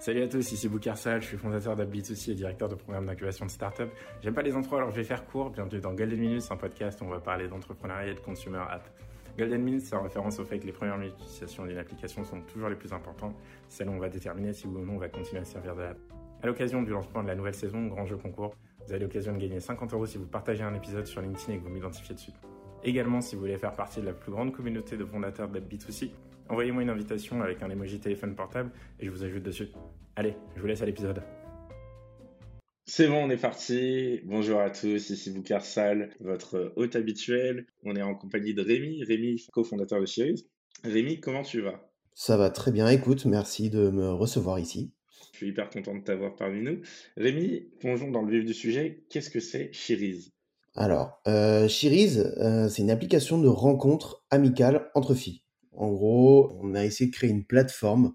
Salut à tous, ici Boukarsal, je suis fondateur d'AppBit2C et directeur de programme d'incubation de start-up. J'aime pas les intros alors je vais faire court. Bienvenue dans Golden Minutes, un podcast où on va parler d'entrepreneuriat et de consumer app. Golden Minutes, c'est en référence au fait que les premières minutes d'utilisation d'une application sont toujours les plus importantes, celles où on va déterminer si oui ou non on va continuer à servir de l'app. À l'occasion du lancement de la nouvelle saison, grand jeu concours, vous avez l'occasion de gagner 50 euros si vous partagez un épisode sur LinkedIn et que vous m'identifiez dessus. Également, si vous voulez faire partie de la plus grande communauté de fondateurs d'AppBit2C, envoyez-moi une invitation avec un emoji téléphone portable et je vous ajoute dessus. Allez, je vous laisse à l'épisode. C'est bon, on est parti. Bonjour à tous, ici Boukarsal, votre hôte habituel. On est en compagnie de Rémi, Rémi, cofondateur de Cherise. Rémi, comment tu vas? Ça va très bien, écoute, merci de me recevoir ici. Je suis hyper content de t'avoir parmi nous. Rémi, plongeons dans le vif du sujet. Qu'est-ce que c'est Cherise Alors, euh, euh, c'est une application de rencontre amicale entre filles. En gros, on a essayé de créer une plateforme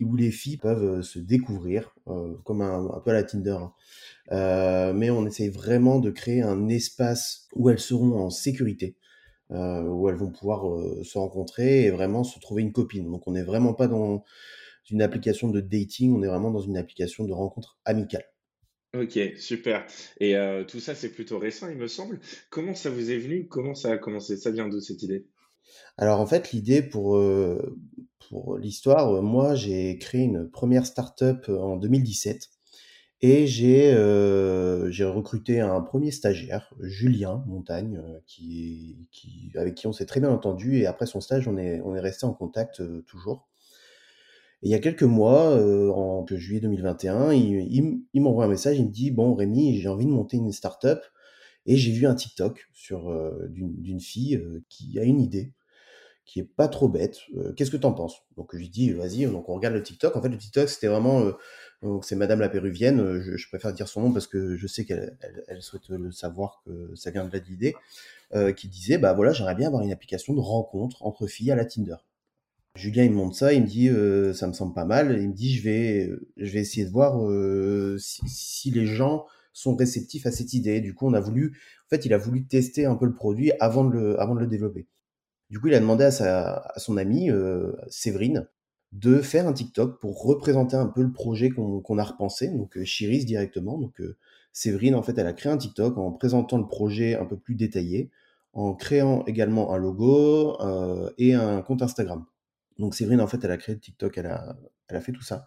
où les filles peuvent euh, se découvrir, euh, comme un, peu à la Tinder. Hein. Euh, mais on essaye vraiment de créer un espace où elles seront en sécurité, où elles vont pouvoir se rencontrer et vraiment se trouver une copine. Donc on n'est vraiment pas dans une application de dating, on est vraiment dans une application de rencontre amicale. Ok, super. Et tout ça, c'est plutôt récent, il me semble. Comment ça vous est venu? Comment ça a commencé? Ça vient de cette idée? Alors en fait, l'idée pour, euh, l'histoire, euh, moi j'ai créé une première startup euh, en 2017 et j'ai recruté un premier stagiaire, Julien Montagne, avec qui on s'est très bien entendu et après son stage, on est, resté en contact toujours. Et il y a quelques mois, en juillet 2021, il, il, m'envoie un message, il me dit Bon, Rémi, j'ai envie de monter une startup et j'ai vu un TikTok d'une fille qui a une idée qui est pas trop bête. Euh, qu'est-ce que tu en penses? Donc je dis, vas-y, donc on regarde le TikTok. En fait, le TikTok, c'était vraiment, euh, c'est Madame la Péruvienne. Euh, je, préfère dire son nom parce que je sais qu'elle elle, souhaite le savoir que ça vient de là l'idée, qui disait, bah voilà, j'aimerais bien avoir une application de rencontre entre filles à la Tinder. Julien, il me montre ça, il me dit, ça me semble pas mal. Il me dit, je vais, je vais essayer de voir si, si, les gens sont réceptifs à cette idée. Du coup, on a voulu, en fait, il a voulu tester un peu le produit avant de le, avant de le développer. Du coup, il a demandé à, son amie, euh, Séverine, de faire un TikTok pour représenter un peu le projet qu'on a repensé, donc euh, Chiris directement. Donc euh, Séverine, en fait, elle a créé un TikTok en présentant le projet un peu plus détaillé, en créant également un logo et un compte Instagram. Donc Séverine, en fait, elle a créé le TikTok, elle a, elle a fait tout ça.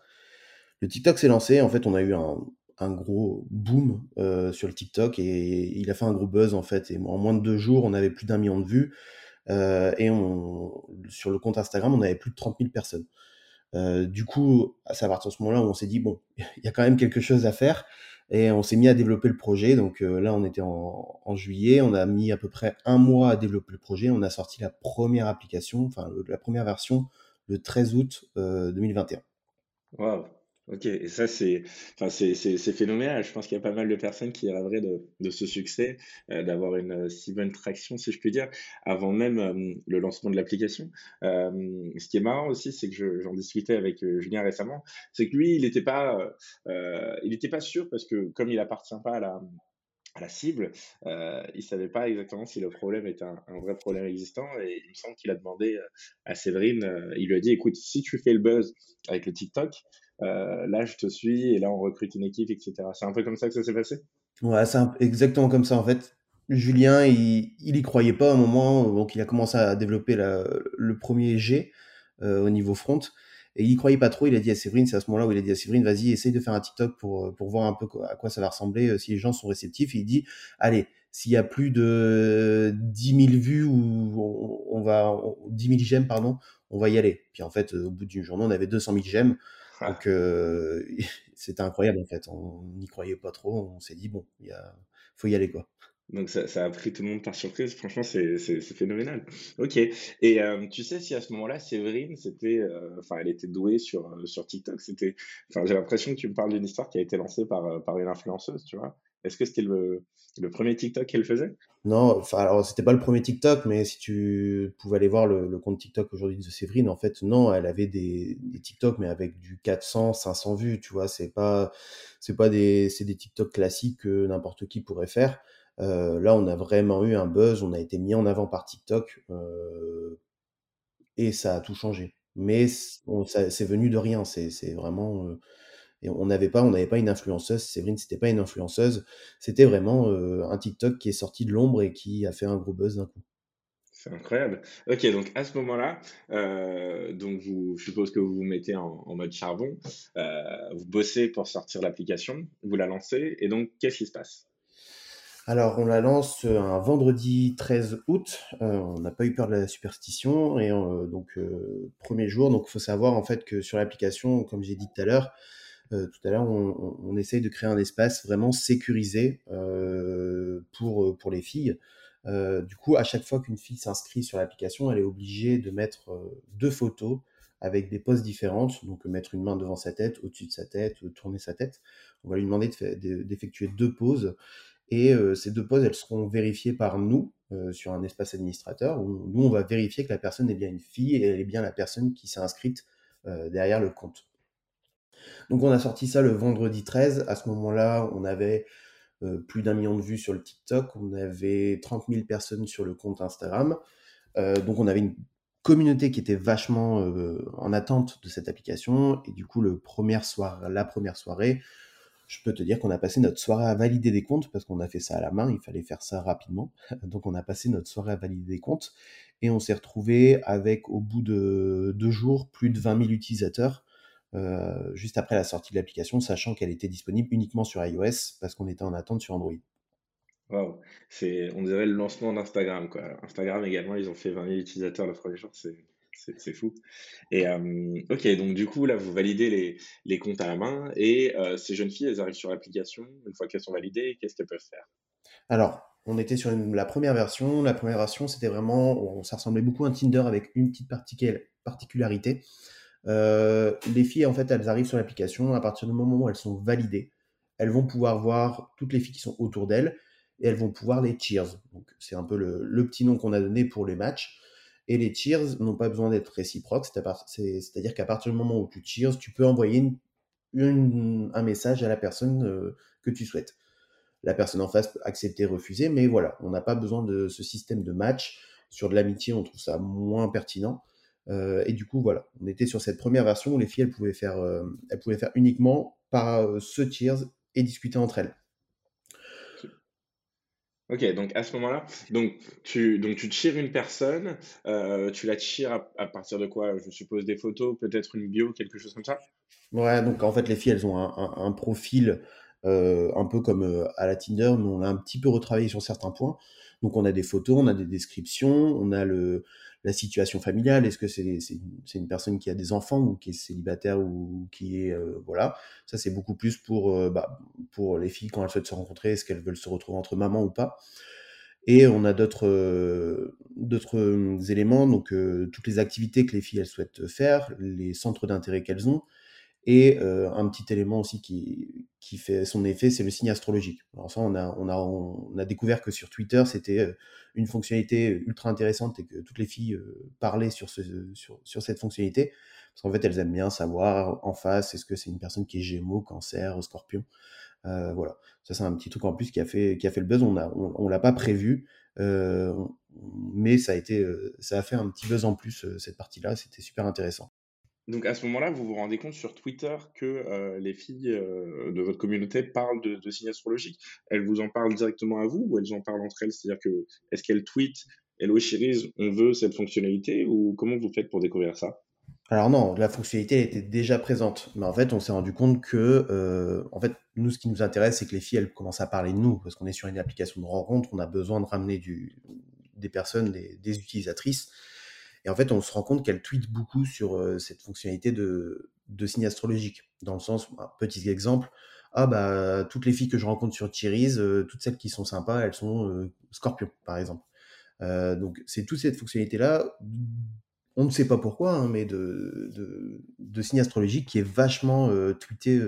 Le TikTok s'est lancé, en fait, on a eu un gros boom sur le TikTok et il a fait un gros buzz, en fait. Et en moins de deux jours, on avait plus d'un million de vues. Euh, et on, sur le compte Instagram, on avait plus de 30 000 personnes. Euh, du coup, c'est à partir de ce moment-là où on s'est dit, bon, il y a quand même quelque chose à faire. Et on s'est mis à développer le projet. Donc euh, là, on était en, juillet. On a mis à peu près un mois à développer le projet. On a sorti la première application, enfin la première version, le 13 août 2021. Waouh Ok, et ça, c'est enfin, phénoménal. Je pense qu'il y a pas mal de personnes qui rêveraient de, de ce succès, euh, d'avoir une euh, si bonne traction, si je puis dire, avant même euh, le lancement de l'application. ce qui est marrant aussi, c'est que j'en discutais avec Julien récemment, c'est que lui, il n'était pas, pas sûr parce que comme il appartient pas à la, à la cible, euh, il savait pas exactement si le problème était un vrai problème existant et il me semble qu'il a demandé à Séverine, il lui a dit écoute, si tu fais le buzz avec le TikTok, euh, là je te suis et là on recrute une équipe, etc. C'est un peu comme ça que ça s'est passé? Ouais, c'est exactement comme ça en fait. Julien, il, il y croyait pas un moment, donc il a commencé à développer le premier G euh, au niveau front. Et il croyait pas trop, il a dit à Séverine, c'est à ce moment-là où il a dit à Séverine, vas-y, essaye de faire un TikTok pour, pour voir un peu à quoi ça va ressembler, euh, si les gens sont réceptifs. Il dit, allez, s'il y a plus de 10 000 vues ou on, va, 10 000 j'aime, pardon, on va y aller. Puis en fait, au bout d'une journée, on avait 200 000 j'aime. Donc, euh, c'était incroyable, en fait. On n'y croyait pas trop. On s'est dit, bon, il faut y aller, quoi. Donc ça, ça, a pris tout le monde par surprise. Franchement, c'est phénoménal. Ok. Et euh, tu sais si à ce moment-là, Séverine, c'était, euh, elle était douée sur sur TikTok? C'était, enfin, j'ai l'impression que tu me parles d'une histoire qui a été lancée par par une influenceuse, tu vois? Est-ce que c'était le, premier TikTok qu'elle faisait? Non, enfin, alors c'était pas le premier TikTok, mais si tu pouvais aller voir le, compte TikTok aujourd'hui de Séverine, en fait, non, elle avait des, des TikTok, mais avec du 400, 500 vues, tu vois. C'est pas, c'est pas des, c'est des TikTok classiques que n'importe qui pourrait faire. Euh, là, on a vraiment eu un buzz, on a été mis en avant par TikTok euh, et ça a tout changé. Mais c'est venu de rien, c'est vraiment. Euh, Et on n'avait pas, on n'avait pas une influenceuse. Séverine, c'était pas une influenceuse. C'était vraiment un TikTok qui est sorti de l'ombre et qui a fait un gros buzz d'un coup. C'est incroyable. Ok, donc à ce moment-là, euh, donc vous, je suppose que vous vous mettez en, mode charbon, euh, vous bossez pour sortir l'application, vous la lancez, et donc qu'est-ce qui se passe? Alors, on la lance un vendredi 13 août. Euh, on n'a pas eu peur de la superstition. Et donc, premier jour. Donc, il faut savoir en fait que sur l'application, comme j'ai dit tout à l'heure, tout à l'heure, on, essaye de créer un espace vraiment sécurisé pour, pour les filles. Euh, du coup, à chaque fois qu'une fille s'inscrit sur l'application, elle est obligée de mettre euh, deux photos avec des poses différentes, donc mettre une main devant sa tête, au-dessus de sa tête, tourner sa tête. On va lui demander d'effectuer deux poses. Et euh, ces deux poses, elles seront vérifiées par nous sur un espace administrateur, où nous, on va vérifier que la personne est bien une fille et elle est bien la personne qui s'est inscrite derrière le compte. Donc on a sorti ça le vendredi 13. À ce moment-là, on avait euh, plus d'un million de vues sur le TikTok, on avait 30 000 personnes sur le compte Instagram. Euh, donc on avait une communauté qui était vachement euh, en attente de cette application. Et du coup, le soir, la première soirée, je peux te dire qu'on a passé notre soirée à valider des comptes parce qu'on a fait ça à la main, il fallait faire ça rapidement. Donc on a passé notre soirée à valider des comptes et on s'est retrouvé avec au bout de deux jours plus de 20 000 utilisateurs juste après la sortie de l'application, sachant qu'elle était disponible uniquement sur iOS parce qu'on était en attente sur Android. Wow, c'est, on dirait le lancement d'Instagram, quoi. Instagram également, ils ont fait 20 000 utilisateurs le premier jour, c'est, fou. Et euh, ok, donc du coup, là, vous validez les, les comptes à la main et euh, ces jeunes filles, elles arrivent sur l'application. Une fois qu'elles sont validées, qu'est-ce qu'elles peuvent faire? Alors, on était sur la première version. La première version, c'était vraiment, ça ressemblait beaucoup à un Tinder avec une petite particularité. Euh, les filles, en fait, elles arrivent sur l'application. À partir du moment où elles sont validées, elles vont pouvoir voir toutes les filles qui sont autour d'elles et elles vont pouvoir les cheers. C'est un peu le, petit nom qu'on a donné pour les matchs. Et les cheers n'ont pas besoin d'être réciproques. C'est-à-dire qu'à partir du moment où tu cheers, tu peux envoyer un message à la personne euh, que tu souhaites. La personne en face peut accepter, refuser, mais voilà, on n'a pas besoin de ce système de match. Sur de l'amitié, on trouve ça moins pertinent. Euh, et du coup, voilà, on était sur cette première version où les filles, elles pouvaient faire, euh, elles pouvaient faire uniquement par euh, ce tiers et discuter entre elles. Ok, donc à ce moment-là, donc tu, donc tu tires une personne, tu la tires à, partir de quoi Je suppose des photos, peut-être une bio, quelque chose comme ça? Ouais, donc en fait les filles elles ont un, un, profil un peu comme à la Tinder, mais on a un petit peu retravaillé sur certains points. Donc on a des photos, on a des descriptions, on a le, la situation familiale. Est-ce que c'est une personne qui a des enfants ou qui est célibataire ou qui est euh, voilà. Ça c'est beaucoup plus pour euh, bah, pour les filles quand elles souhaitent se rencontrer, est-ce qu'elles veulent se retrouver entre mamans ou pas. Et on a d'autres euh, d'autres éléments, donc toutes les activités que les filles elles souhaitent faire, les centres d'intérêt qu'elles ont, et un petit élément aussi qui, qui fait son effet, c'est le signe astrologique. Alors ça, on a, on a, on a découvert que sur Twitter, c'était une fonctionnalité ultra intéressante et que toutes les filles parlaient sur, ce, sur, sur cette fonctionnalité. Parce qu'en fait, elles aiment bien savoir en face, est-ce que c'est une personne qui est Gémeaux, Cancer, Scorpion. Euh, voilà, ça c'est un petit truc en plus qui a fait, qui a fait le buzz. On a, on, l'a pas prévu, euh, mais ça a été, ça a fait un petit buzz en plus cette partie-là. C'était super intéressant. Donc à ce moment-là, vous vous rendez compte sur Twitter que euh, les filles euh, de votre communauté parlent de, signes astrologiques. Elles vous en parlent directement à vous ou elles en parlent entre elles? C'est-à-dire que est-ce qu'elles tweetent Hello Chiris, on veut cette fonctionnalité ou comment vous faites pour découvrir ça? Alors non, la fonctionnalité était déjà présente, mais en fait, on s'est rendu compte que, euh, en fait, nous, ce qui nous intéresse, c'est que les filles, elles commencent à parler de nous, parce qu'on est sur une application de rencontre, on a besoin de ramener des personnes, des utilisatrices, et en fait, on se rend compte qu'elle tweet beaucoup sur euh, cette fonctionnalité de, signe astrologique. Dans le sens, un petit exemple, ah bah toutes les filles que je rencontre sur euh, toutes celles qui sont sympas, elles sont euh, scorpions, par exemple. donc c'est toute cette fonctionnalité-là, on ne sait pas pourquoi, hein, mais de, signe astrologique qui est vachement tweeté,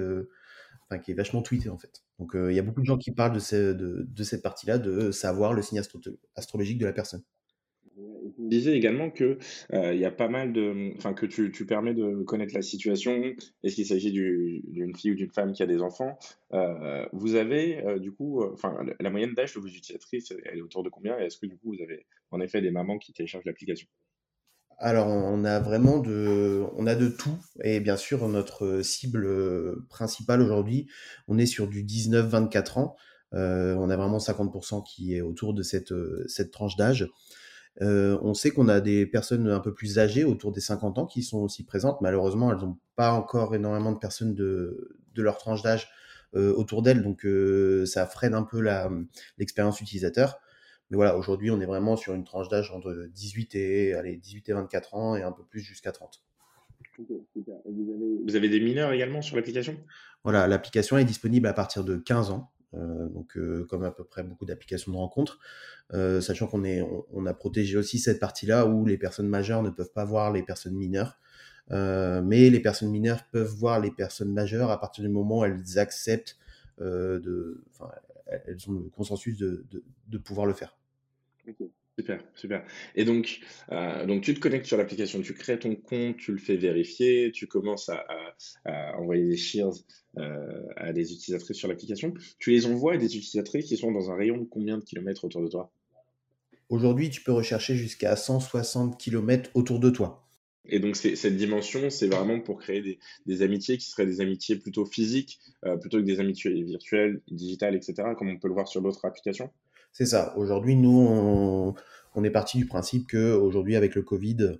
enfin qui est vachement tweeté en fait. Donc il y a beaucoup de gens qui parlent de, cette partie-là, de savoir le signe astrologique de la personne disais également que euh, y a pas mal de, enfin que tu, tu, permets de connaître la situation. Est-ce qu'il s'agit d'une fille ou d'une femme qui a des enfants? Euh, Vous avez euh, du coup, enfin la moyenne d'âge de vos utilisatrices, elle est autour de combien? Est-ce que du coup vous avez en effet des mamans qui téléchargent l'application? Alors, on a vraiment de, on a de tout. Et bien sûr, notre cible principale aujourd'hui, on est sur du 19-24 ans. On a vraiment 50% qui est autour de cette, cette tranche d'âge. Euh, on sait qu'on a des personnes un peu plus âgées, autour des 50 ans, qui sont aussi présentes. Malheureusement, elles n'ont pas encore énormément de personnes de, de leur tranche d'âge euh, autour d'elles, donc euh, ça freine un peu l'expérience utilisateur. Mais voilà, aujourd'hui, on est vraiment sur une tranche d'âge entre 18 et, allez, 18 et 24 ans et un peu plus jusqu'à 30. Vous avez des mineurs également sur l'application? Voilà, l'application est disponible à partir de 15 ans. Euh, donc euh, comme à peu près beaucoup d'applications de rencontres, euh, sachant qu'on est, on, a protégé aussi cette partie-là où les personnes majeures ne peuvent pas voir les personnes mineures, mais les personnes mineures peuvent voir les personnes majeures à partir du moment où elles acceptent de, elles ont le consensus de, de, pouvoir le faire. Super, super. Et donc, euh, donc tu te connectes sur l'application, tu crées ton compte, tu le fais vérifier, tu commences à, envoyer des shares euh, à des utilisatrices sur l'application. Tu les envoies à des utilisatrices qui sont dans un rayon de combien de kilomètres autour de toi? Aujourd'hui, tu peux rechercher jusqu'à 160 kilomètres autour de toi. Et donc, cette dimension, c'est vraiment pour créer des, amitiés qui seraient des amitiés plutôt physiques, euh, plutôt que des amitiés virtuelles, digitales, etc., comme on peut le voir sur d'autres applications? C'est ça. Aujourd'hui, nous, on, est parti du principe que aujourd'hui, avec le Covid,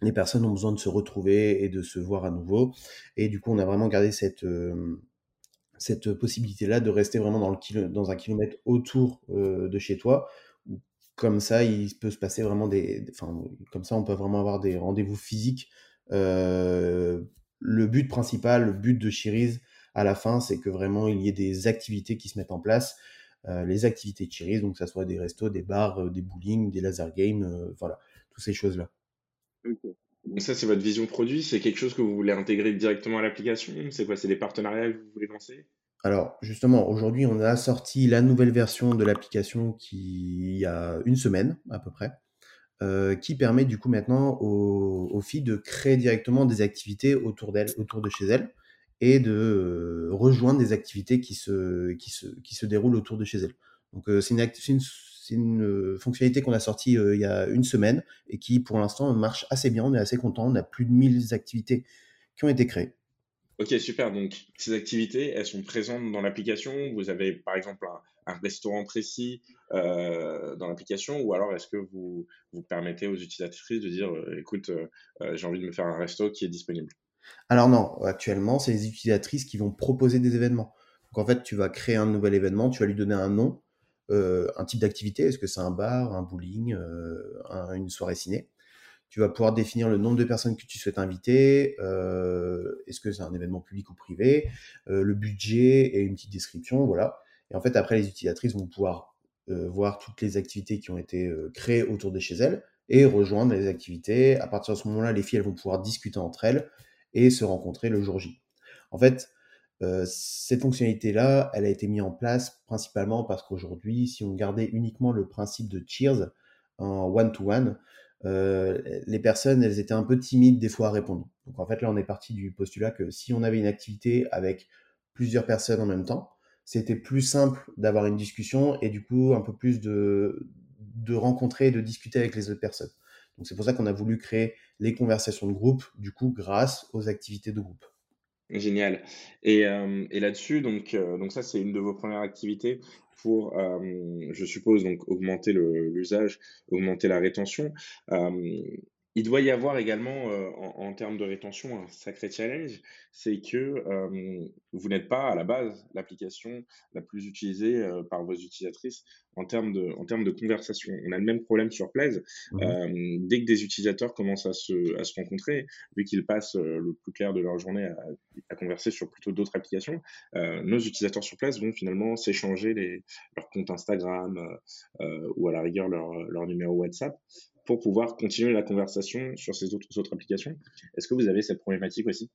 les personnes ont besoin de se retrouver et de se voir à nouveau. Et du coup, on a vraiment gardé cette, euh, possibilité-là de rester vraiment dans un kilomètre autour euh, de chez toi. Comme ça, il peut se passer vraiment des. Enfin, comme ça, on peut vraiment avoir des rendez-vous physiques. Euh, le but principal, le but de Chiriz à la fin, c'est que vraiment il y ait des activités qui se mettent en place. Euh, les activités de Cherise, donc que ce soit des restos, des bars, euh, des bowling, des laser games, euh, voilà, toutes ces choses-là. Donc ça, c'est votre vision produit, c'est quelque chose que vous voulez intégrer directement à l'application? C'est quoi C'est des partenariats que vous voulez lancer? Alors justement, aujourd'hui, on a sorti la nouvelle version de l'application qui y a une semaine à peu près, qui permet du coup maintenant aux, aux, filles de créer directement des activités autour d'elles, autour de chez elles et de euh, rejoindre des activités qui se, qui se, qui se déroulent autour de chez elle. Donc euh, c'est une, une, euh, fonctionnalité qu'on a sortie il y a une semaine et qui pour l'instant marche assez bien, on est assez content, on a plus de 1000 activités qui ont été créées. Ok, super. Donc, ces activités, elles sont présentes dans l'application? Vous avez, par exemple, un, restaurant précis dans l'application, ou alors est-ce que vous, vous permettez aux utilisatrices de dire, écoute, j'ai envie de me faire un resto qui est disponible? Alors non, actuellement, c'est les utilisatrices qui vont proposer des événements. Donc en fait, tu vas créer un nouvel événement, tu vas lui donner un nom, euh, un type d'activité, est-ce que c'est un bar, un bowling, euh, une soirée ciné? Tu vas pouvoir définir le nombre de personnes que tu souhaites inviter, euh, est-ce que c'est un événement public ou privé, le budget et une petite description, voilà. Et en fait, après, les utilisatrices vont pouvoir voir toutes les activités qui ont été créées autour de chez elles et rejoindre les activités. À partir de ce moment-là, les filles elles vont pouvoir discuter entre elles et se rencontrer le jour J. En fait, euh, cette fonctionnalité-là, elle a été mise en place principalement parce qu'aujourd'hui, si on gardait uniquement le principe de Cheers en one-to-one, euh, les personnes, elles étaient un peu timides des fois à répondre. Donc en fait, là, on est parti du postulat que si on avait une activité avec plusieurs personnes en même temps, c'était plus simple d'avoir une discussion et du coup un peu plus de, de rencontrer et de discuter avec les autres personnes. Donc c'est pour ça qu'on a voulu créer les conversations de groupe, du coup, grâce aux activités de groupe. Génial. Et, euh, là-dessus, donc, euh, donc ça, c'est une de vos premières activités pour, euh, je suppose, donc augmenter l'usage, augmenter la rétention il doit y avoir également, euh, en, termes de rétention, un sacré challenge, c'est que euh, vous n'êtes pas à la base l'application la plus utilisée euh, par vos utilisatrices en termes de, en termes de conversation. On a le même problème sur Plaise. Mmh dès que des utilisateurs commencent à se, à se rencontrer, vu qu'ils passent le plus clair de leur journée à, à converser sur plutôt d'autres applications, nos utilisateurs sur Plaise vont finalement s'échanger leurs comptes Instagram ou à la rigueur leur, leur numéro WhatsApp pour pouvoir continuer la conversation sur ces autres, applications. Est-ce que vous avez cette problématique aussi?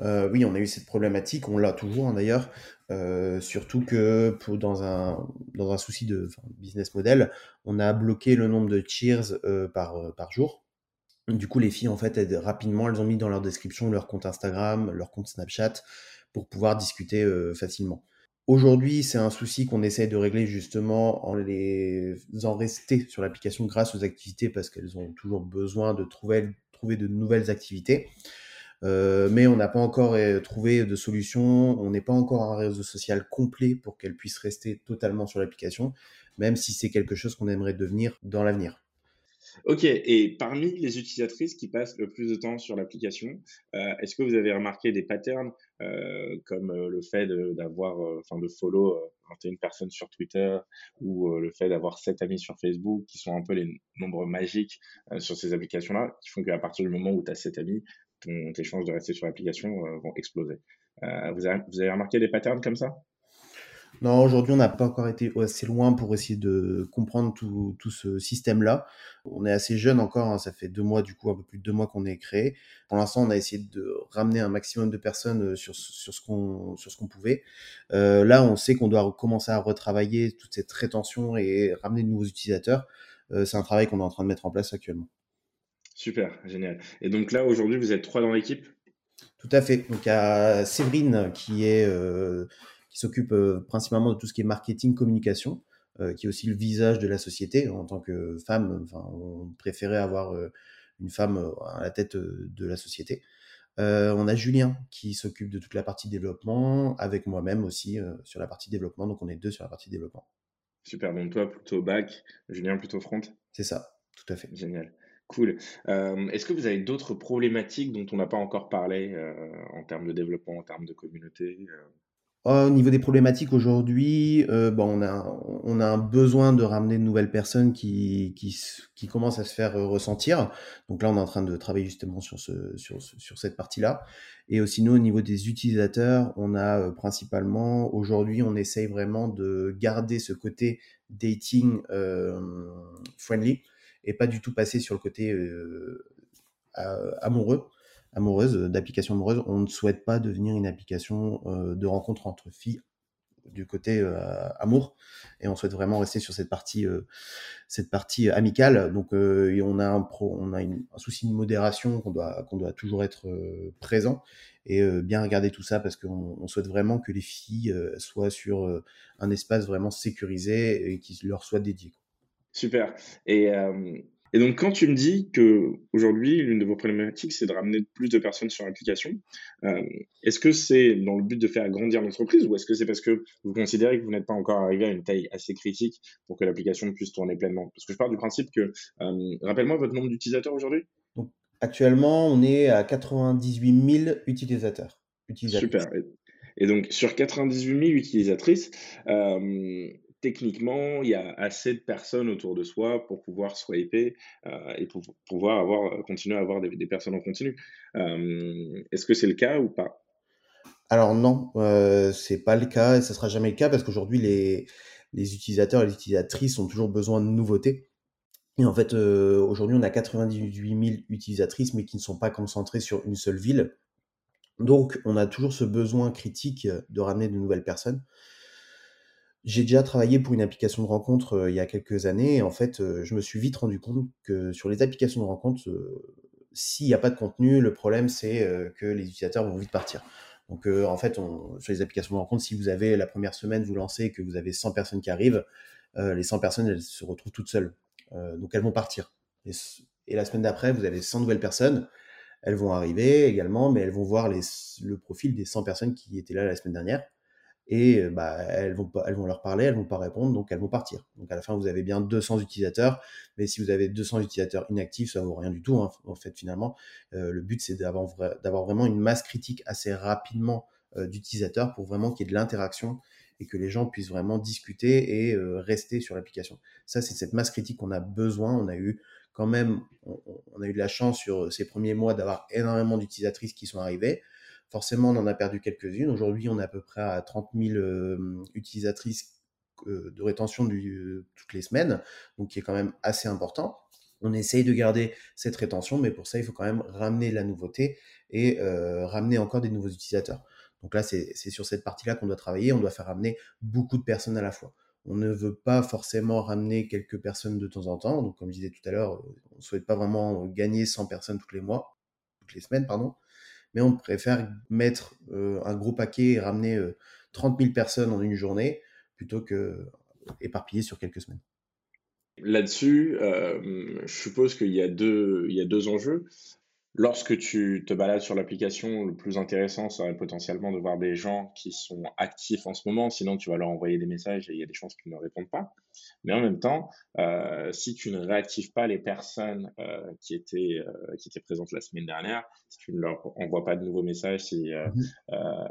Euh, oui, on a eu cette problématique, on l'a toujours hein, d'ailleurs, euh, surtout que dans, un, dans un souci de business model, on a bloqué le nombre de cheers euh, par, par jour. Du coup, les filles, en fait, rapidement, elles ont mis dans leur description leur compte Instagram, leur compte Snapchat pour pouvoir discuter facilement. Aujourd'hui, c'est un souci qu'on essaye de régler justement en les faisant rester sur l'application grâce aux activités parce qu'elles ont toujours besoin de trouver, trouver de nouvelles activités. Euh, mais on n'a pas encore euh, trouvé de solution, on n'est pas encore un réseau social complet pour qu'elles puissent rester totalement sur l'application, même si c'est quelque chose qu'on aimerait devenir dans l'avenir. Ok, et parmi les utilisatrices qui passent le plus de temps sur l'application, euh, est-ce que vous avez remarqué des patterns euh, comme euh, le fait d'avoir, enfin de, follow 21 personnes sur Twitter ou le fait d'avoir 7 amis sur Facebook qui sont un peu les nombres magiques sur ces applications-là, qui font qu'à partir du moment où tu as 7 amis, tes chances de rester sur l'application vont exploser. vous, avez, vous avez remarqué des patterns comme ça? Non, aujourd'hui, on n'a pas encore été assez loin pour essayer de comprendre tout, tout ce système-là. On est assez jeune encore, hein, ça fait deux mois, du coup, un peu plus de deux mois qu'on est créé. Pour l'instant, on a essayé de ramener un maximum de personnes euh, sur, sur ce qu'on pouvait. Euh, là, on sait qu'on doit commencer à retravailler toute cette rétention et ramener de nouveaux utilisateurs. Euh, c'est un travail qu'on est en train de mettre en place actuellement. Super, génial. Et donc là, aujourd'hui, vous êtes trois dans l'équipe? Tout à fait. Donc, il y a Séverine qui est... Euh, qui s'occupe euh, principalement de tout ce qui est marketing, communication, euh, qui est aussi le visage de la société. En tant que femme, enfin, on préférait avoir euh, une femme à la tête de la société. on a Julien qui s'occupe de toute la partie développement, avec moi-même aussi sur la partie développement. Donc on est deux sur la partie développement. Super, donc toi plutôt back, Julien plutôt front? C'est ça, tout à fait. Génial. Cool. Est-ce que vous avez d'autres problématiques dont on n'a pas encore parlé en termes de développement, en termes de communauté au niveau des problématiques aujourd'hui, euh, bon, on a, un besoin de ramener de nouvelles personnes qui, qui, commencent à se faire euh, ressentir. Donc là, on est en train de travailler justement sur, sur, cette partie-là. Et aussi, nous, au niveau des utilisateurs, on a euh, principalement, aujourd'hui, on essaye vraiment de garder ce côté dating friendly et pas du tout passer sur le côté amoureux amoureuse, euh, d'application amoureuse, on ne souhaite pas devenir une application euh, de rencontre entre filles du côté euh, amour et on souhaite vraiment rester sur cette partie cette partie amicale donc on a un pro, on a un souci de modération qu'on doit qu'on doit toujours être présent et bien regarder tout ça parce qu'on souhaite vraiment que les filles soient sur un espace vraiment sécurisé et qui leur soit dédié. Super. Et et donc, quand tu me dis que aujourd'hui, l'une de vos problématiques, c'est de ramener plus de personnes sur l'application, euh, est-ce que c'est dans le but de faire grandir l'entreprise ou est-ce que c'est parce que vous considérez que vous n'êtes pas encore arrivé à une taille assez critique pour que l'application puisse tourner pleinement? Parce que je pars du principe que, euh, rappelle-moi votre nombre d'utilisateurs aujourd'hui Actuellement, on est à 98 000 utilisateurs. Super. Et donc, sur 98 000 utilisatrices, euh, techniquement, il y a assez de personnes autour de soi pour pouvoir swiper euh, et pour pouvoir avoir, euh, continuer à avoir des, personnes en continu. Euh, est-ce que c'est le cas ou pas? Alors non, euh, c'est pas le cas et ce sera jamais le cas parce qu'aujourd'hui les, les utilisateurs et les utilisatrices ont toujours besoin de nouveautés. Et en fait, aujourd'hui, on a 98 000 utilisatrices, mais qui ne sont pas concentrées sur une seule ville. Donc, on a toujours ce besoin critique de ramener de nouvelles personnes. J'ai déjà travaillé pour une application de rencontre euh, il y a quelques années et en fait, euh, je me suis vite rendu compte que sur les applications de rencontre, euh, s'il n'y a pas de contenu, le problème c'est que les utilisateurs vont vite partir. Donc en fait, sur les applications de rencontre, si vous avez la première semaine, vous lancez et que vous avez 100 personnes qui arrivent, les 100 personnes, elles se retrouvent toutes seules. donc elles vont partir. Et, la semaine d'après, vous avez 100 nouvelles personnes. Elles vont arriver également, mais elles vont voir le profil des 100 personnes qui étaient là la semaine dernière et euh, bah, elles, vont, elles vont leur parler, elles vont pas répondre, donc elles vont partir. Donc à la fin, vous avez bien 200 utilisateurs, mais si vous avez 200 utilisateurs inactifs, ça vaut rien du tout. Hein, en fait, finalement, euh, le but c'est d'avoir, vraiment une masse critique assez rapidement euh, d'utilisateurs pour vraiment qu'il y ait de l'interaction et que les gens puissent vraiment discuter et rester sur l'application. Ça, c'est cette masse critique qu'on a besoin. On a eu quand même, on, a eu de la chance sur ces premiers mois d'avoir énormément d'utilisatrices qui sont arrivées. Forcément, on en a perdu quelques-unes. Aujourd'hui, on est à peu près à 30 000 euh, utilisatrices euh, de rétention euh, toutes les semaines, donc qui est quand même assez important. On essaye de garder cette rétention, mais pour ça, il faut quand même ramener la nouveauté et ramener encore des nouveaux utilisateurs. Donc là, c'est sur cette partie-là qu'on doit travailler. On doit faire ramener beaucoup de personnes à la fois. On ne veut pas forcément ramener quelques personnes de temps en temps. Donc, comme je disais tout à l'heure, on ne souhaite pas vraiment gagner 100 personnes tous les mois, toutes les semaines, pardon mais on préfère mettre euh, un gros paquet et ramener 30 000 personnes en une journée plutôt que éparpillé sur quelques semaines. Là-dessus, je suppose qu'il y, y a deux enjeux. Lorsque tu te balades sur l'application, le plus intéressant serait potentiellement de voir des gens qui sont actifs en ce moment, sinon tu vas leur envoyer des messages et il y a des chances qu'ils ne répondent pas. Mais en même temps, euh, si tu ne réactives pas les personnes euh, qui, étaient, euh, qui étaient présentes la semaine dernière, si tu ne leur envoies pas de nouveaux messages, si, mmh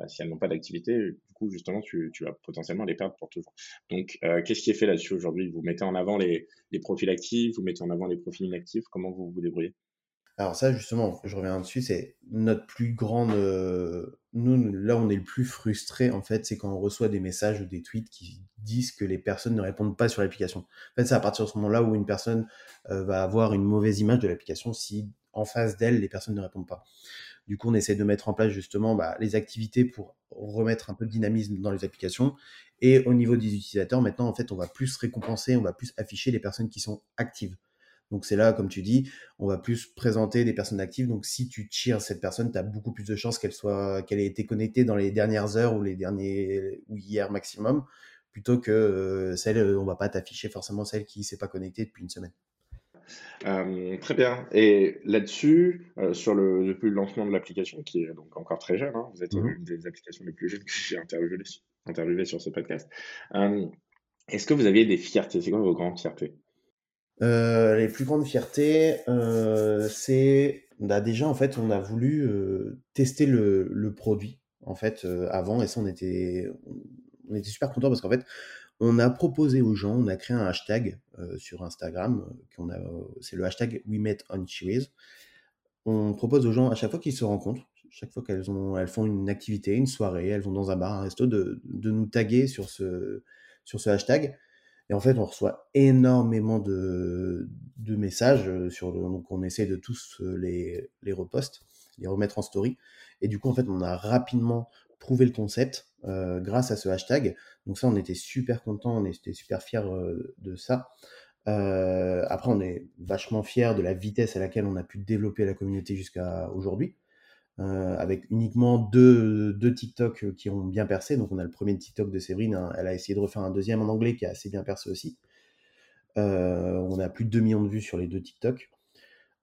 si elles n'ont pas d'activité, du coup, justement, tu, tu, vas potentiellement les perdre pour toujours. Donc, qu'est-ce qui est fait là-dessus aujourd'hui? Vous mettez en avant les, les profils actifs, vous mettez en avant les profils inactifs, comment vous vous débrouillez? Alors ça, justement, je reviens dessus, c'est notre plus grande... Euh, nous, là, on est le plus frustré, en fait, c'est quand on reçoit des messages ou des tweets qui disent que les personnes ne répondent pas sur l'application. En fait, c'est à partir de ce moment-là où une personne euh, va avoir une mauvaise image de l'application si en face d'elle, les personnes ne répondent pas. Du coup, on essaie de mettre en place justement bah, les activités pour remettre un peu de dynamisme dans les applications. Et au niveau des utilisateurs, maintenant, en fait, on va plus récompenser, on va plus afficher les personnes qui sont actives. Donc c'est là, comme tu dis, on va plus présenter des personnes actives. Donc si tu tires cette personne, tu as beaucoup plus de chances qu'elle soit qu'elle ait été connectée dans les dernières heures ou les derniers ou hier maximum, plutôt que euh, celle, on va pas t'afficher forcément celle qui s'est pas connectée depuis une semaine. Euh, très bien. Et là-dessus, euh, sur le, depuis le lancement de l'application, qui est donc encore très jeune, hein, vous êtes mmh une des applications les plus jeunes que j'ai interviewé, interviewé, sur ce podcast. Est-ce que vous aviez des fiertés? C'est quoi vos grandes fiertés? Euh, les plus grandes fiertés, euh, c'est déjà en fait on a voulu euh, tester le, produit en fait avant et ça on était on était super content parce qu'en fait on a proposé aux gens, on a créé un hashtag sur Instagram, a c'est le hashtag We Met on. On propose aux gens à chaque fois qu'ils se rencontrent, chaque fois qu'elles ont elles font une activité, une soirée, elles vont dans un bar, un resto, de, de nous taguer sur ce sur ce hashtag et en fait, on reçoit énormément de, messages euh, sur le, donc on essaie de tous euh, les, les les remettre en story. Et du coup, en fait, on a rapidement prouvé le concept euh, grâce à ce hashtag. Donc ça, on était super content, on était super fiers de ça. Après, on est vachement fiers de la vitesse à laquelle on a pu développer la communauté jusqu'à aujourd'hui. Euh, avec uniquement deux, deux TikTok qui ont bien percé. Donc on a le premier TikTok de Séverine, hein. elle a essayé de refaire un deuxième en anglais qui a assez bien percé aussi. Euh, on a plus de 2 millions de vues sur les deux TikTok.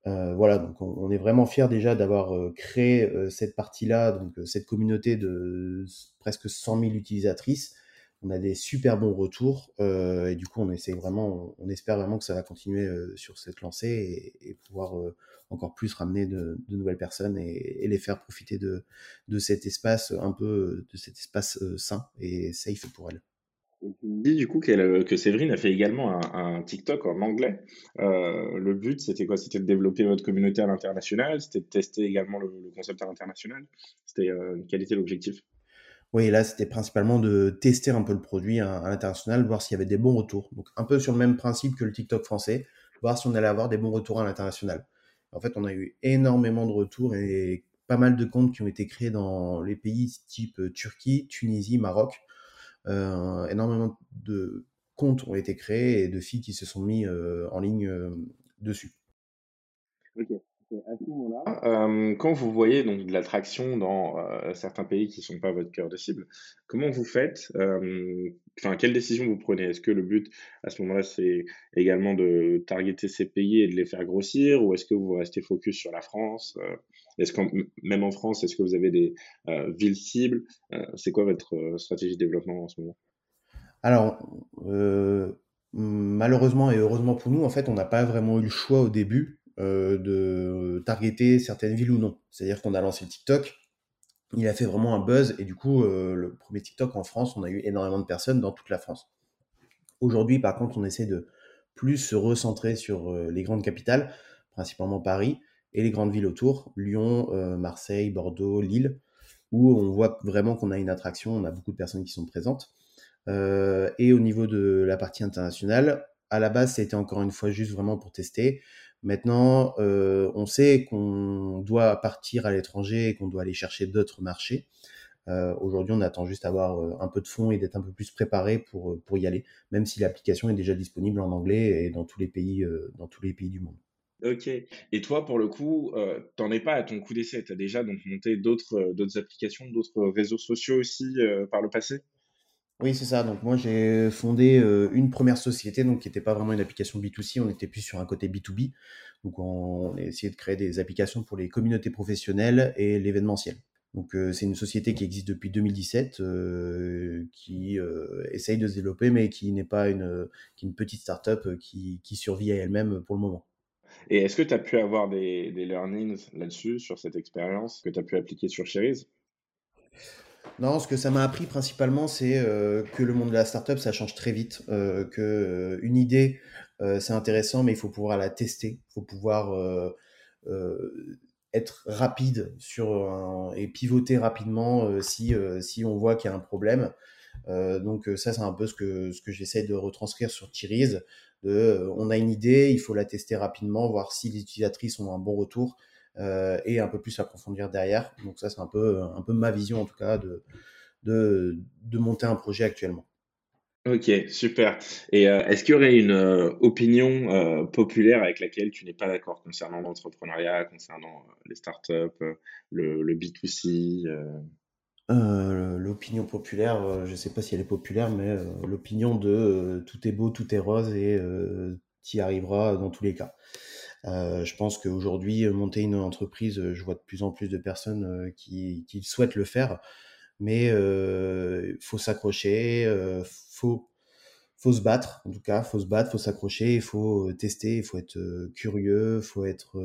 Euh, voilà, donc on, est vraiment fiers déjà d'avoir euh, créé euh, cette partie-là, donc cette communauté de presque 100 000 utilisatrices. On a des super bons retours et du coup on essaie vraiment, on, espère vraiment que ça va continuer sur cette lancée et pouvoir encore plus ramener de, de nouvelles personnes et, et, les faire profiter de, de cet espace un peu, de cet espace euh, sain et safe pour elles. Tu dis du coup que Séverine a fait également un, un TikTok en anglais. Euh, le but, c'était quoi? C'était de développer votre communauté à l'international C'était de tester également le, le concept à l'international C'était euh, Quel était l'objectif? Oui, là, c'était principalement de tester un peu le produit à, à l'international, voir s'il y avait des bons retours. Donc, un peu sur le même principe que le TikTok français, voir si on allait avoir des bons retours à l'international. En fait, on a eu énormément de retours et pas mal de comptes qui ont été créés dans les pays type euh, Turquie, Tunisie, Maroc. Euh, énormément de comptes ont été créés et de filles qui se sont mis euh, en ligne dessus. À ce moment-là, euh, quand vous voyez donc de l'attraction dans euh, certains pays qui ne sont pas votre cœur de cible, comment vous faites euh, Enfin, quelle décision vous prenez? Est-ce que le but à ce moment-là, c'est également de targeter ces pays et de les faire grossir, ou est-ce que vous restez focus sur la France? Est-ce que même en France, est-ce que vous avez des villes cibles? C'est quoi votre stratégie de développement en ce moment? Alors, malheureusement et heureusement pour nous, en fait, on n'a pas vraiment eu le choix au début euh, de targeter certaines villes ou non. C'est-à-dire qu'on a lancé le TikTok, il a fait vraiment un buzz et du coup, euh, le premier TikTok en France, on a eu énormément de personnes dans toute la France. Aujourd'hui, par contre, on essaie de plus se recentrer sur euh, les grandes capitales, principalement Paris, et les grandes villes autour, Lyon, euh, Marseille, Bordeaux, Lille, où on voit vraiment qu'on a une attraction, on a beaucoup de personnes qui sont présentes. Euh, et au niveau de la partie internationale, à la base, c'était encore une fois juste vraiment pour tester. Maintenant, euh, on sait qu'on doit partir à l'étranger et qu'on doit aller chercher d'autres marchés. Euh, Aujourd'hui, on attend juste d'avoir euh, un peu de fonds et d'être un peu plus préparé pour, pour y aller, même si l'application est déjà disponible en anglais et dans tous les pays, dans tous les pays du monde. Ok. Et toi, pour le coup, t'en es pas à ton coup d'essai. Tu as déjà donc monté d'autres applications, d'autres réseaux sociaux aussi par le passé? Oui, c'est ça. Donc moi, j'ai fondé euh, une première société, donc qui n'était pas vraiment une application B2C, on était plus sur un côté B2B. Donc on, on a de créer des applications pour les communautés professionnelles et l'événementiel. Donc euh, c'est une société qui existe depuis 2017, euh, qui euh, essaye de se développer, mais qui n'est pas une, petite start-up euh, qui, qui survit à elle-même pour le moment. Et est-ce que tu as pu avoir des, des learnings là-dessus, sur cette expérience, que tu as pu appliquer sur Cherise? Non, ce que ça m'a appris principalement, c'est euh, que le monde de la startup, ça change très vite, euh, que euh, une idée, euh, c'est intéressant, mais il faut pouvoir la tester, il faut pouvoir être rapide sur et pivoter rapidement si, si on voit qu'il y a un problème. Donc ça, c'est un peu ce que, ce que j'essaie de retranscrire sur Thiriz. De, on a une idée, il faut la tester rapidement, voir si les utilisatrices ont un bon retour et un peu plus approfondir derrière. Donc ça, c'est un peu, un peu ma vision en tout cas de, de, de monter un projet actuellement. Ok, super. Et euh, est-ce qu'il y aurait une euh, opinion euh, populaire avec laquelle tu n'es pas d'accord concernant l'entrepreneuriat, concernant euh, les startups, euh, le, le B2C? euh, Euh, l'opinion populaire, euh, je sais pas si elle est populaire, mais euh, l'opinion de euh, tout est beau, tout est rose et euh, tu y arriveras dans tous les cas. Euh, je pense qu'aujourd'hui, euh, monter une entreprise, euh, je vois de plus en plus de personnes qui, souhaitent le faire, mais il faut s'accrocher, euh, faut, se battre, en tout cas, faut se battre, faut s'accrocher, il faut tester, il faut être curieux, faut être,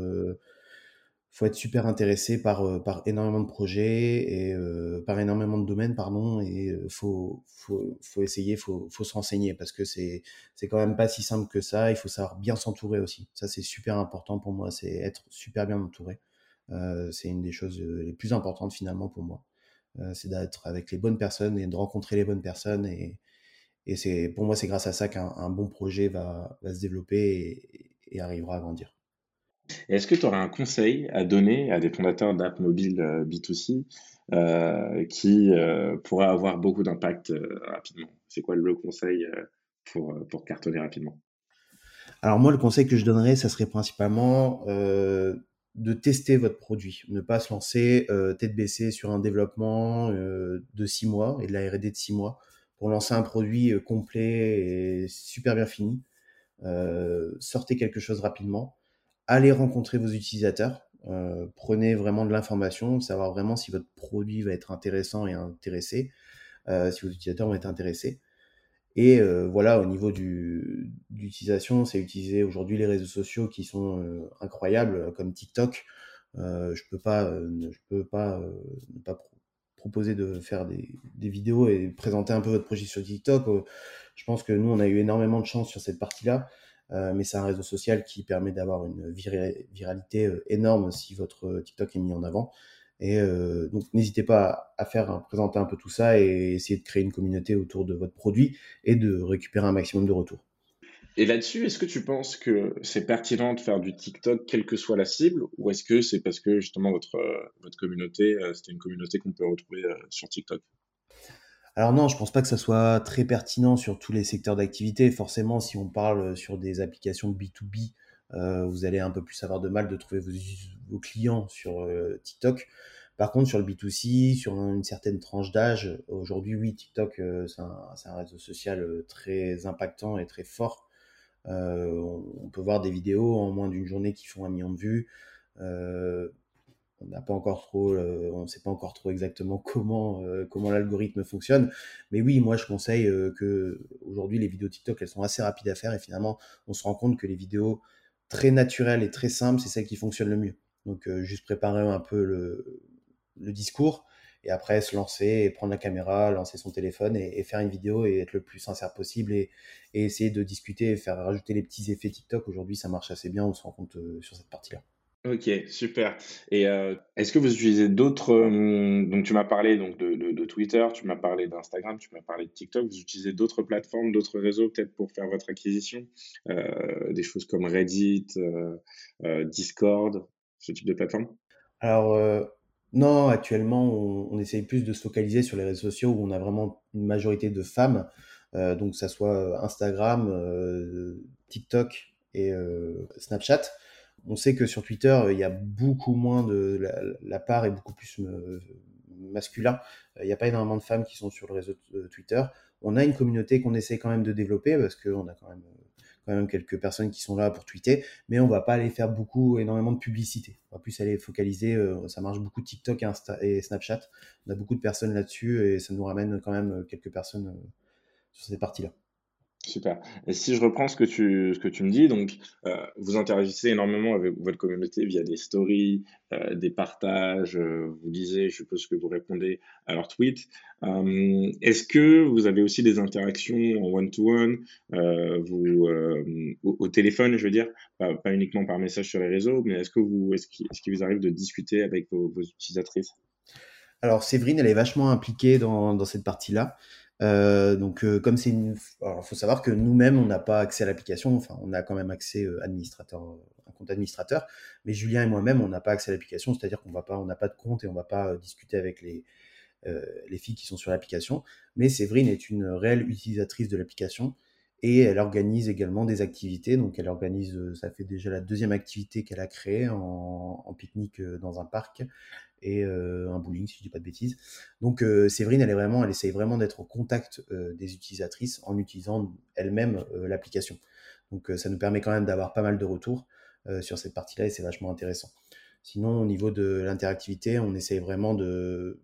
faut être super intéressé par, euh, par énormément de projets et euh, par énormément de domaines, pardon, et euh, faut, faut, faut essayer, faut, faut se renseigner parce que c'est, quand même pas si simple que ça. Il faut savoir bien s'entourer aussi. Ça, c'est super important pour moi, c'est être super bien entouré. C'est une des choses les plus importantes finalement pour moi. C'est d'être avec les bonnes personnes et de rencontrer les bonnes personnes et, et pour moi, c'est grâce à ça qu'un un bon projet va, va se développer et arrivera à grandir. Est-ce que tu aurais un conseil à donner à des fondateurs d'apps mobiles euh, B2C euh, qui euh, pourraient avoir beaucoup d'impact rapidement? C'est quoi le conseil pour, cartonner rapidement? Alors moi, le conseil que je donnerais, ça serait principalement de tester votre produit, ne pas se lancer tête baissée sur un développement de six mois et de la R&D de six mois pour lancer un produit complet et super bien fini. Sortez quelque chose rapidement, allez rencontrer vos utilisateurs, euh, prenez vraiment de l'information, savoir vraiment si votre produit va être intéressant et intéressé, euh, si vos utilisateurs vont être intéressés. Et euh, voilà, au niveau du, d'utilisation, c'est utiliser aujourd'hui les réseaux sociaux qui sont incroyables, comme TikTok. Je ne- peux pas, ne pas pro- proposer de faire des, vidéos et présenter un peu votre projet sur TikTok. Je pense que nous, on a eu énormément de chance sur cette partie-là, euh, mais c'est un réseau social qui permet d'avoir une vira- viralité euh, énorme si votre euh, TikTok est mis en avant. Et donc, n'hésitez pas à faire, présenter un peu tout ça et essayer de créer une communauté autour de votre produit et de récupérer un maximum de retours. Et là-dessus, est-ce que tu penses que c'est pertinent de faire du TikTok quelle que soit la cible, ou est-ce que c'est parce que justement votre, votre communauté, c'était une communauté qu'on peut retrouver sur TikTok? Alors non, je pense pas que ça soit très pertinent sur tous les secteurs d'activité. Forcément, si on parle sur des applications B2B, euh, vous allez un peu plus avoir de mal de trouver vos, clients sur euh, TikTok. Par contre, sur le B2C, sur une certaine tranche d'âge, aujourd'hui, oui, TikTok, euh, c'est un, réseau social euh, très impactant et très fort. Euh, on peut voir des vidéos en moins d'une journée qui font un million de vues. On trop, euh, ne sait pas encore trop exactement comment euh, comment l'algorithme fonctionne, mais oui, moi je conseille euh, que aujourd'hui les vidéos TikTok elles sont assez rapides à faire et finalement on se rend compte que les vidéos très naturelles et très simples c'est celles qui fonctionnent le mieux. Donc euh, juste préparer un peu le, discours et après se lancer et prendre la caméra, lancer son téléphone et, faire une vidéo et être le plus sincère possible et, et essayer de discuter et faire rajouter les petits effets TikTok. Aujourd'hui ça marche assez bien, on se rend compte sur cette partie-là. Ok, super. Et euh, est-ce que vous utilisez d'autres... euh, donc tu m'as parlé donc de, Twitter, tu m'as parlé d'Instagram, tu m'as parlé de TikTok. Vous utilisez d'autres plateformes, d'autres réseaux peut-être pour faire votre acquisition? Euh, des choses comme Reddit, euh, Discord, ce type de plateforme? Alors, non, actuellement, on, essaye plus de se focaliser sur les réseaux sociaux où on a vraiment une majorité de femmes, donc ça soit Instagram, TikTok et Snapchat. On sait que sur Twitter, il y a beaucoup moins de la, part est beaucoup plus masculin. Il n'y a pas énormément de femmes qui sont sur le réseau Twitter. On a une communauté qu'on essaie quand même de développer parce qu'on a quand même quand même quelques personnes qui sont là pour tweeter, mais on va pas aller faire beaucoup, énormément de publicité. On va plus aller focaliser, ça marche beaucoup TikTok et Snapchat. On a beaucoup de personnes là-dessus et ça nous ramène quand même quelques personnes sur ces parties-là. Super. Et si je reprends ce que tu, me dis, donc euh, vous interagissez énormément avec votre communauté via des stories, euh, des partages, euh, vous lisez, je suppose que vous répondez à leurs tweets. Est-ce que vous avez aussi des interactions en one-to-one, au, téléphone, je veux dire, pas, uniquement par message sur les réseaux, mais est-ce que est-ce qu'il vous arrive de discuter avec vos, utilisatrices? Alors Séverine, elle est vachement impliquée dans cette partie-là. Euh, donc, euh, comme c'est une, alors, faut savoir que nous-mêmes, on n'a pas accès à l'application. Enfin, on a quand même accès euh, administrateur, un compte administrateur. Mais Julien et moi-même, on n'a pas accès à l'application. C'est-à-dire qu'on n'a pas de compte et on va pas discuter avec les filles qui sont sur l'application. Mais Séverine est une réelle utilisatrice de l'application et elle organise également des activités. Donc, elle organise, ça fait déjà la deuxième activité qu'elle a créée en, en pique-nique dans un parc et euh, un bowling, si je dis pas de bêtises. Donc euh, Séverine, elle est vraiment, elle essaye vraiment d'être au contact euh, des utilisatrices en utilisant elle-même l'application. Donc ça nous permet quand même d'avoir pas mal de retours sur cette partie-là et c'est vachement intéressant. Sinon, au niveau de l'interactivité, on essaye vraiment de,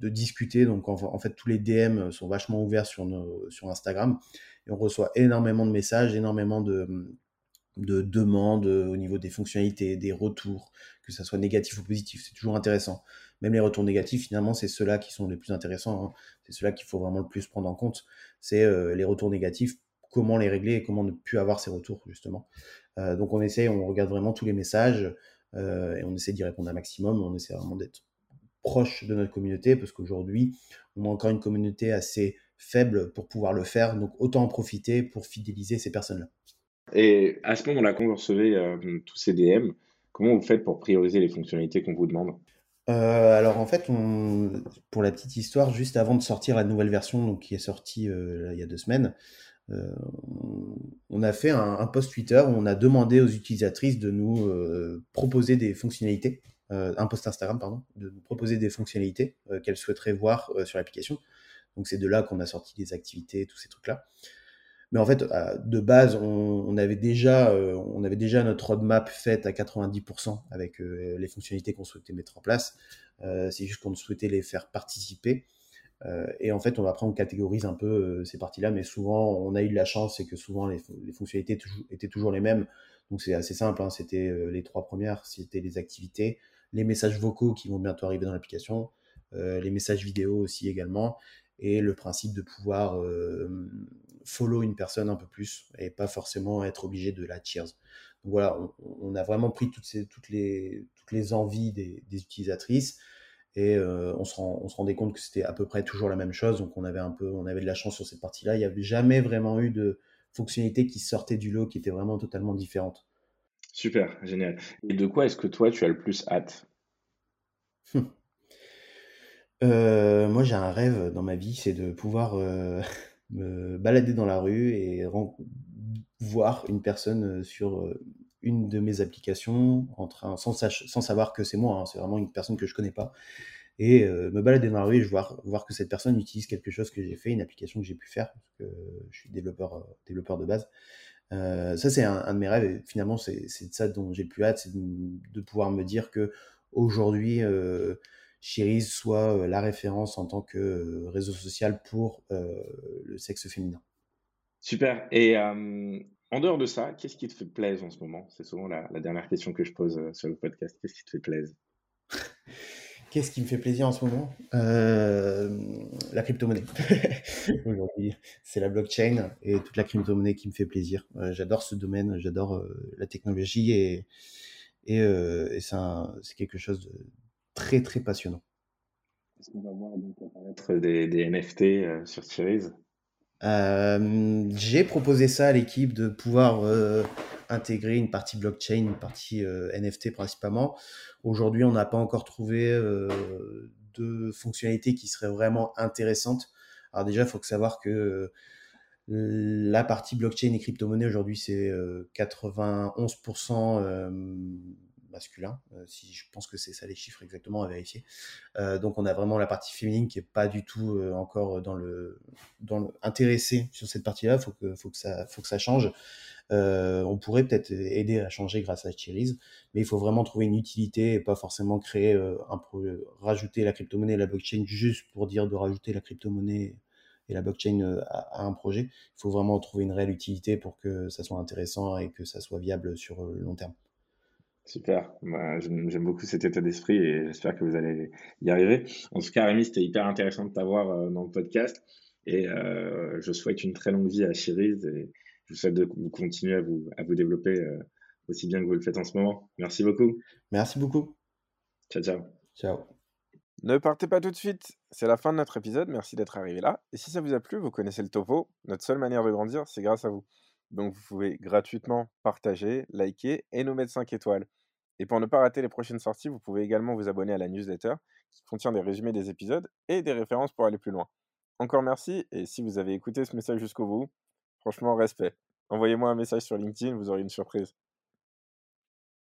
discuter. Donc en, fait, tous les DM sont vachement ouverts sur Instagram on reçoit énormément de messages, énormément de, de demandes au niveau des fonctionnalités, des retours, que ça soit négatif ou positif. C'est toujours intéressant. Même les retours négatifs, finalement, c'est ceux-là qui sont les plus intéressants. Hein. C'est ceux-là qu'il faut vraiment le plus prendre en compte. C'est euh, les retours négatifs, comment les régler et comment ne plus avoir ces retours, justement. Euh, donc on essaie, on regarde vraiment tous les messages euh, et on essaie d'y répondre un maximum. On essaie vraiment d'être proche de notre communauté parce qu'aujourd'hui, on a encore une communauté assez faible pour pouvoir le faire. Donc autant en profiter pour fidéliser ces personnes-là. Et à ce moment-là, quand vous recevez tous ces DM, Comment vous faites pour prioriser les fonctionnalités qu'on vous demande? Euh, alors en fait, pour la petite histoire, juste avant de sortir la nouvelle version, donc qui est sortie euh, il y a deux semaines, euh, on a fait un, post Twitter où on a demandé aux utilisatrices de nous proposer des fonctionnalités, un post Instagram pardon, de nous proposer des fonctionnalités qu'elles souhaiteraient voir sur l'application. Donc c'est de là qu'on a sorti des activités, tous ces trucs là. Mais en fait, euh, de base, on, avait déjà, euh, on avait déjà notre roadmap faite à 90% avec euh, les fonctionnalités qu'on souhaitait mettre en place. c'est juste qu'on souhaitait les faire participer. et en fait, on, après, on catégorise un peu ces parties-là, mais souvent, on a eu de la chance, c'est que souvent, les, fonctionnalités étaient toujours les mêmes. Donc, c'est assez simple. Hein. c'était les trois premières, c'était les activités, les messages vocaux qui vont bientôt arriver dans l'application, les messages vidéo aussi également, et le principe de pouvoir follow une personne un peu plus et pas forcément être obligé de la cheers. Donc voilà, on, a vraiment pris toutes, ces, toutes, les, toutes les envies des, utilisatrices et euh, on, se on se rendait compte que c'était à peu près toujours la même chose. Donc on avait un peu, on avait de la chance sur cette partie-là. Il n'y avait jamais vraiment eu de fonctionnalité qui sortait du lot qui était vraiment totalement différente. Super, génial. Et de quoi est-ce que toi tu as le plus hâte? euh, Moi j'ai un rêve dans ma vie, c'est de pouvoir euh, me balader dans la rue et voir une personne euh, sur euh, une de mes applications sans, savoir que c'est moi, c'est vraiment une personne que je connais pas, et euh, me balader dans la rue et voir, que cette personne utilise quelque chose que j'ai fait, une application que j'ai pu faire, parce que je suis développeur, développeur de base. ça, c'est un, de mes rêves, et finalement, c'est ça dont j'ai plus hâte, c'est de, pouvoir me dire que aujourd'hui, Chiriz soit euh, la référence en tant que euh, réseau social pour euh, le sexe féminin. Super. Et en dehors de ça, qu'est-ce qui te fait plaisir en ce moment? C'est souvent la, dernière question que je pose sur le podcast. Qu'est-ce qui te fait plaisir? Qu'est-ce qui me fait plaisir en ce moment? La crypto-monnaie. Aujourd'hui, c'est la blockchain et toute la crypto-monnaie qui me fait plaisir. j'adore ce domaine, j'adore la technologie et, et, et c'est quelque chose de, très très passionnant. Est-ce qu'on va voir donc apparaître des, des NFT euh, sur Series? Euh, J'ai proposé ça à l'équipe de pouvoir euh, intégrer une partie blockchain, une partie NFT principalement. Aujourd'hui, on n'a pas encore trouvé de fonctionnalités qui seraient vraiment intéressantes. Alors déjà, il faut savoir que La partie blockchain et crypto-monnaie aujourd'hui, c'est 91% masculin. si je pense que c'est ça les chiffres exactement à vérifier. donc on a vraiment la partie féminine qui est pas du tout encore dans le dans le intéressé sur cette partie-là. Faut que faut que ça change. on pourrait peut-être aider à changer grâce à Cheeriz, mais il faut vraiment trouver une utilité et pas forcément créer un rajouter la crypto-monnaie et la blockchain juste pour dire de rajouter la crypto-monnaie et la blockchain à, un projet. Il faut vraiment trouver une réelle utilité pour que ça soit intéressant et que ça soit viable sur le long terme. Super, j'aime beaucoup cet état d'esprit et j'espère que vous allez y arriver. En tout cas, Rémi, c'était hyper intéressant de t'avoir euh, dans le podcast et euh, je souhaite une très longue vie à Chiriz et je vous souhaite de vous continuer à vous, à vous développer euh, aussi bien que vous le faites en ce moment. Merci beaucoup. Merci beaucoup. Ciao, ciao. Ciao. Ne partez pas tout de suite, c'est la fin de notre épisode, merci d'être arrivé là. Et si ça vous a plu, vous connaissez le topo, notre seule manière de grandir, c'est grâce à vous. Donc vous pouvez gratuitement partager, liker et nous mettre 5 étoiles. Et pour ne pas rater les prochaines sorties, vous pouvez également vous abonner à la newsletter qui contient des résumés des épisodes et des références pour aller plus loin. Encore merci et si vous avez écouté ce message jusqu'au bout, franchement respect. Envoyez-moi un message sur LinkedIn, vous aurez une surprise.